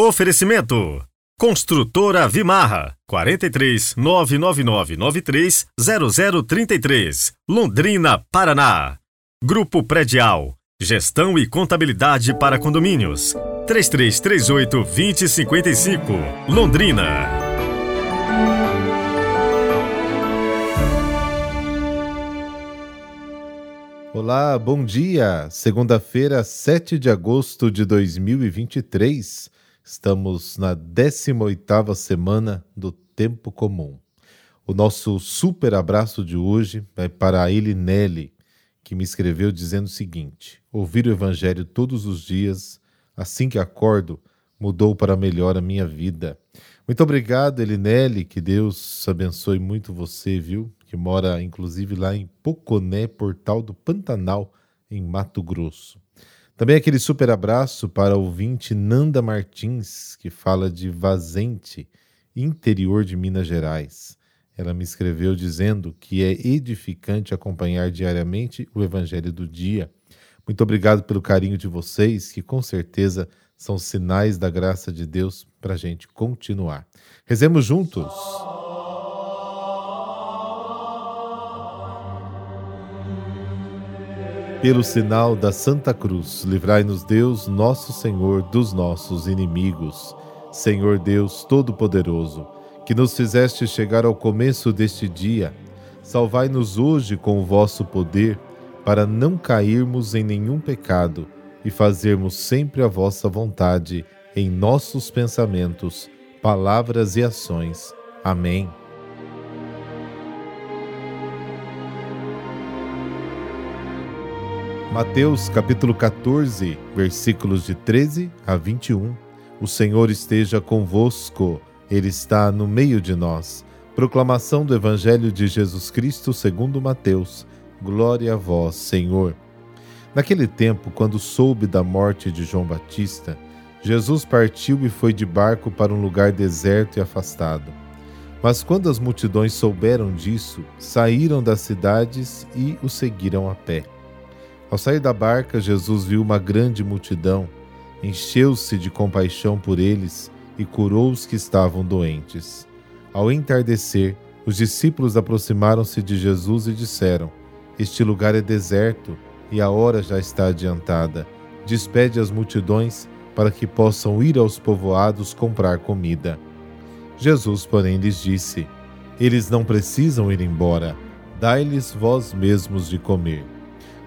Oferecimento Construtora Vimarra 43 99993 0033 Londrina, Paraná. Grupo Predial Gestão e Contabilidade para Condomínios 3338 2055 Londrina. Olá, bom dia! Segunda-feira, 7 de agosto de 2023. Estamos na 18ª semana do Tempo Comum. O nosso super abraço de hoje vai para a Elinelli, que me escreveu dizendo o seguinte: Ouvir o Evangelho todos os dias, assim que acordo, mudou para melhor a minha vida. Muito obrigado, Elinelli, que Deus abençoe muito você, viu? Que mora inclusive lá em Poconé, Portal do Pantanal, em Mato Grosso. Também aquele super abraço para o ouvinte Nanda Martins, que fala de Vazente, interior de Minas Gerais. Ela me escreveu dizendo que é edificante acompanhar diariamente o Evangelho do Dia. Muito obrigado pelo carinho de vocês, que com certeza são sinais da graça de Deus para a gente continuar. Rezemos juntos. Pelo sinal da Santa Cruz, livrai-nos Deus, nosso Senhor, dos nossos inimigos. Senhor Deus Todo-Poderoso, que nos fizeste chegar ao começo deste dia, salvai-nos hoje com o vosso poder, para não cairmos em nenhum pecado e fazermos sempre a vossa vontade em nossos pensamentos, palavras e ações. Amém. Mateus capítulo 14, versículos de 13 a 21. O Senhor esteja convosco, Ele está no meio de nós. Proclamação do Evangelho de Jesus Cristo segundo Mateus. Glória a vós, Senhor. Naquele tempo, quando soube da morte de João Batista, Jesus partiu e foi de barco para um lugar deserto e afastado. Mas quando as multidões souberam disso, saíram das cidades e o seguiram a pé. Ao sair da barca, Jesus viu uma grande multidão, encheu-se de compaixão por eles e curou os que estavam doentes. Ao entardecer, os discípulos aproximaram-se de Jesus e disseram: Este lugar é deserto e a hora já está adiantada. Despede as multidões para que possam ir aos povoados comprar comida. Jesus, porém, lhes disse: Eles não precisam ir embora, dai-lhes vós mesmos de comer.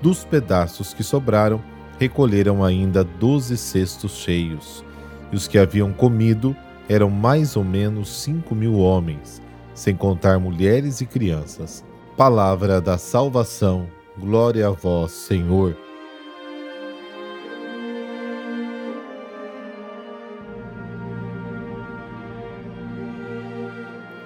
dos pedaços que sobraram, recolheram ainda doze cestos cheios. E os que haviam comido eram mais ou menos cinco mil homens, sem contar mulheres e crianças. Palavra da salvação, glória a vós, Senhor.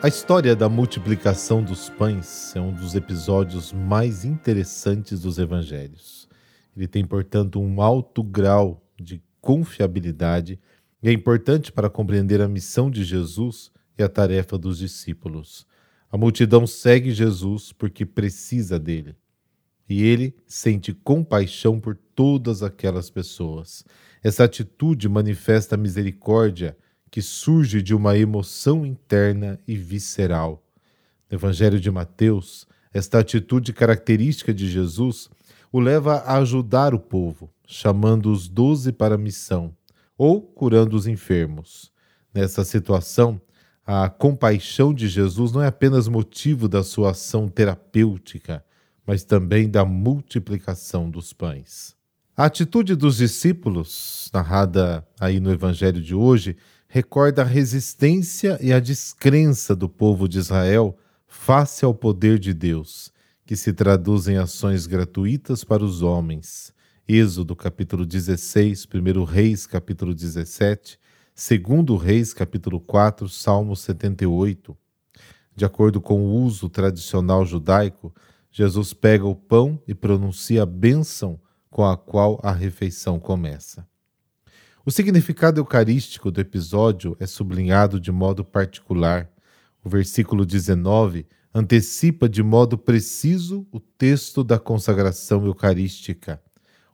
A história da multiplicação dos pães é um dos episódios mais interessantes dos evangelhos. Ele tem, portanto, um alto grau de confiabilidade e é importante para compreender a missão de Jesus e a tarefa dos discípulos. A multidão segue Jesus porque precisa dele. E ele sente compaixão por todas aquelas pessoas. Essa atitude manifesta misericórdia que surge de uma emoção interna e visceral. No Evangelho de Mateus, esta atitude característica de Jesus o leva a ajudar o povo, chamando os doze para a missão, ou curando os enfermos. Nessa situação, a compaixão de Jesus não é apenas motivo da sua ação terapêutica, mas também da multiplicação dos pães. A atitude dos discípulos, narrada aí no Evangelho de hoje, recorda a resistência e a descrença do povo de Israel face ao poder de Deus, que se traduz em ações gratuitas para os homens. Êxodo capítulo 16, 1 Reis capítulo 17, Segundo Reis, capítulo 4, Salmo 78. De acordo com o uso tradicional judaico, Jesus pega o pão e pronuncia a bênção com a qual a refeição começa. O significado eucarístico do episódio é sublinhado de modo particular. O versículo 19 antecipa de modo preciso o texto da consagração eucarística.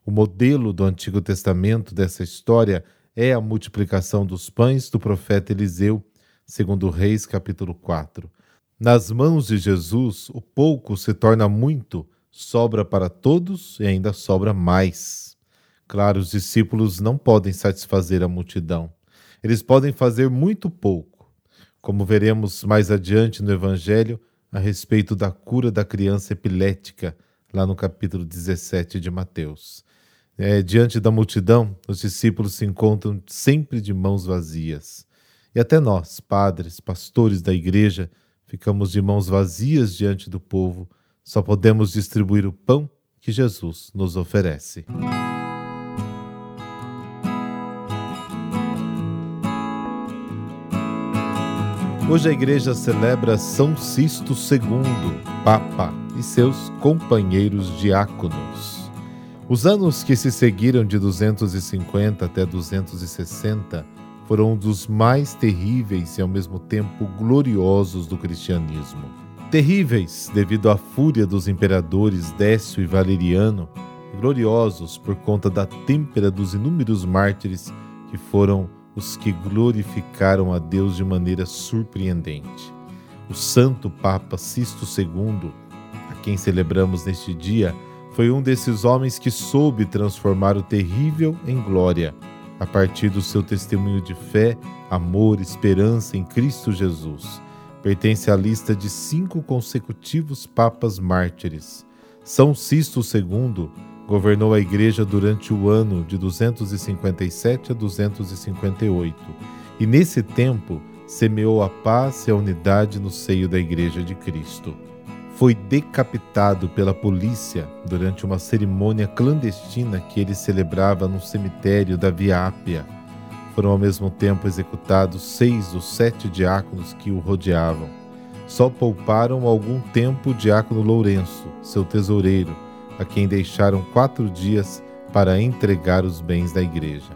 O modelo do Antigo Testamento dessa história é a multiplicação dos pães do profeta Eliseu, segundo Reis capítulo 4. Nas mãos de Jesus, o pouco se torna muito, sobra para todos e ainda sobra mais. Claro, os discípulos não podem satisfazer a multidão. Eles podem fazer muito pouco. Como veremos mais adiante no Evangelho, a respeito da cura da criança epilética, lá no capítulo 17 de Mateus. É, diante da multidão, os discípulos se encontram sempre de mãos vazias. E até nós, padres, pastores da igreja, ficamos de mãos vazias diante do povo, só podemos distribuir o pão que Jesus nos oferece. Hoje a igreja celebra São Sisto II, Papa, e seus companheiros diáconos. Os anos que se seguiram de 250 até 260 foram um dos mais terríveis e ao mesmo tempo gloriosos do cristianismo. Terríveis devido à fúria dos imperadores Décio e Valeriano, gloriosos por conta da têmpera dos inúmeros mártires que foram os que glorificaram a Deus de maneira surpreendente. O Santo Papa Sisto II, a quem celebramos neste dia, foi um desses homens que soube transformar o terrível em glória, a partir do seu testemunho de fé, amor, esperança em Cristo Jesus. Pertence à lista de cinco consecutivos papas mártires. São Sisto II governou a igreja durante o ano de 257 a 258 e, nesse tempo, semeou a paz e a unidade no seio da Igreja de Cristo foi decapitado pela polícia durante uma cerimônia clandestina que ele celebrava no cemitério da Via Ápia. Foram ao mesmo tempo executados seis dos sete diáconos que o rodeavam. Só pouparam algum tempo o diácono Lourenço, seu tesoureiro, a quem deixaram quatro dias para entregar os bens da igreja.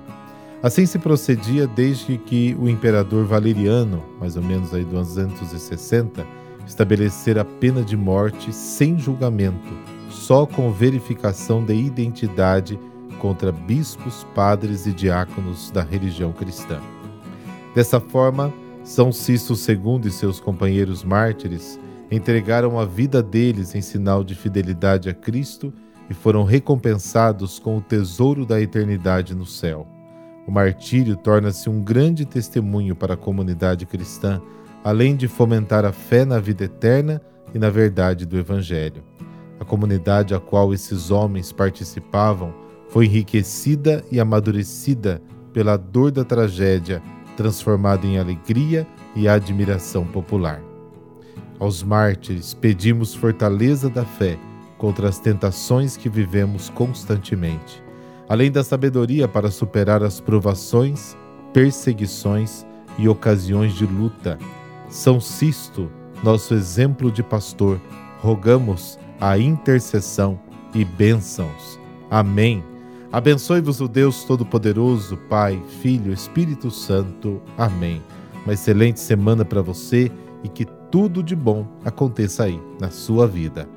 Assim se procedia desde que o imperador Valeriano, mais ou menos aí 260, estabelecer a pena de morte sem julgamento, só com verificação de identidade contra bispos, padres e diáconos da religião cristã. Dessa forma, São Cisto II e seus companheiros mártires entregaram a vida deles em sinal de fidelidade a Cristo e foram recompensados com o tesouro da eternidade no céu. O martírio torna-se um grande testemunho para a comunidade cristã além de fomentar a fé na vida eterna e na verdade do Evangelho. A comunidade a qual esses homens participavam foi enriquecida e amadurecida pela dor da tragédia, transformada em alegria e admiração popular. Aos mártires pedimos fortaleza da fé contra as tentações que vivemos constantemente, além da sabedoria para superar as provações, perseguições e ocasiões de luta são Sisto, nosso exemplo de pastor, rogamos a intercessão e bênçãos. Amém. Abençoe-vos o Deus Todo-Poderoso, Pai, Filho, Espírito Santo. Amém. Uma excelente semana para você e que tudo de bom aconteça aí na sua vida.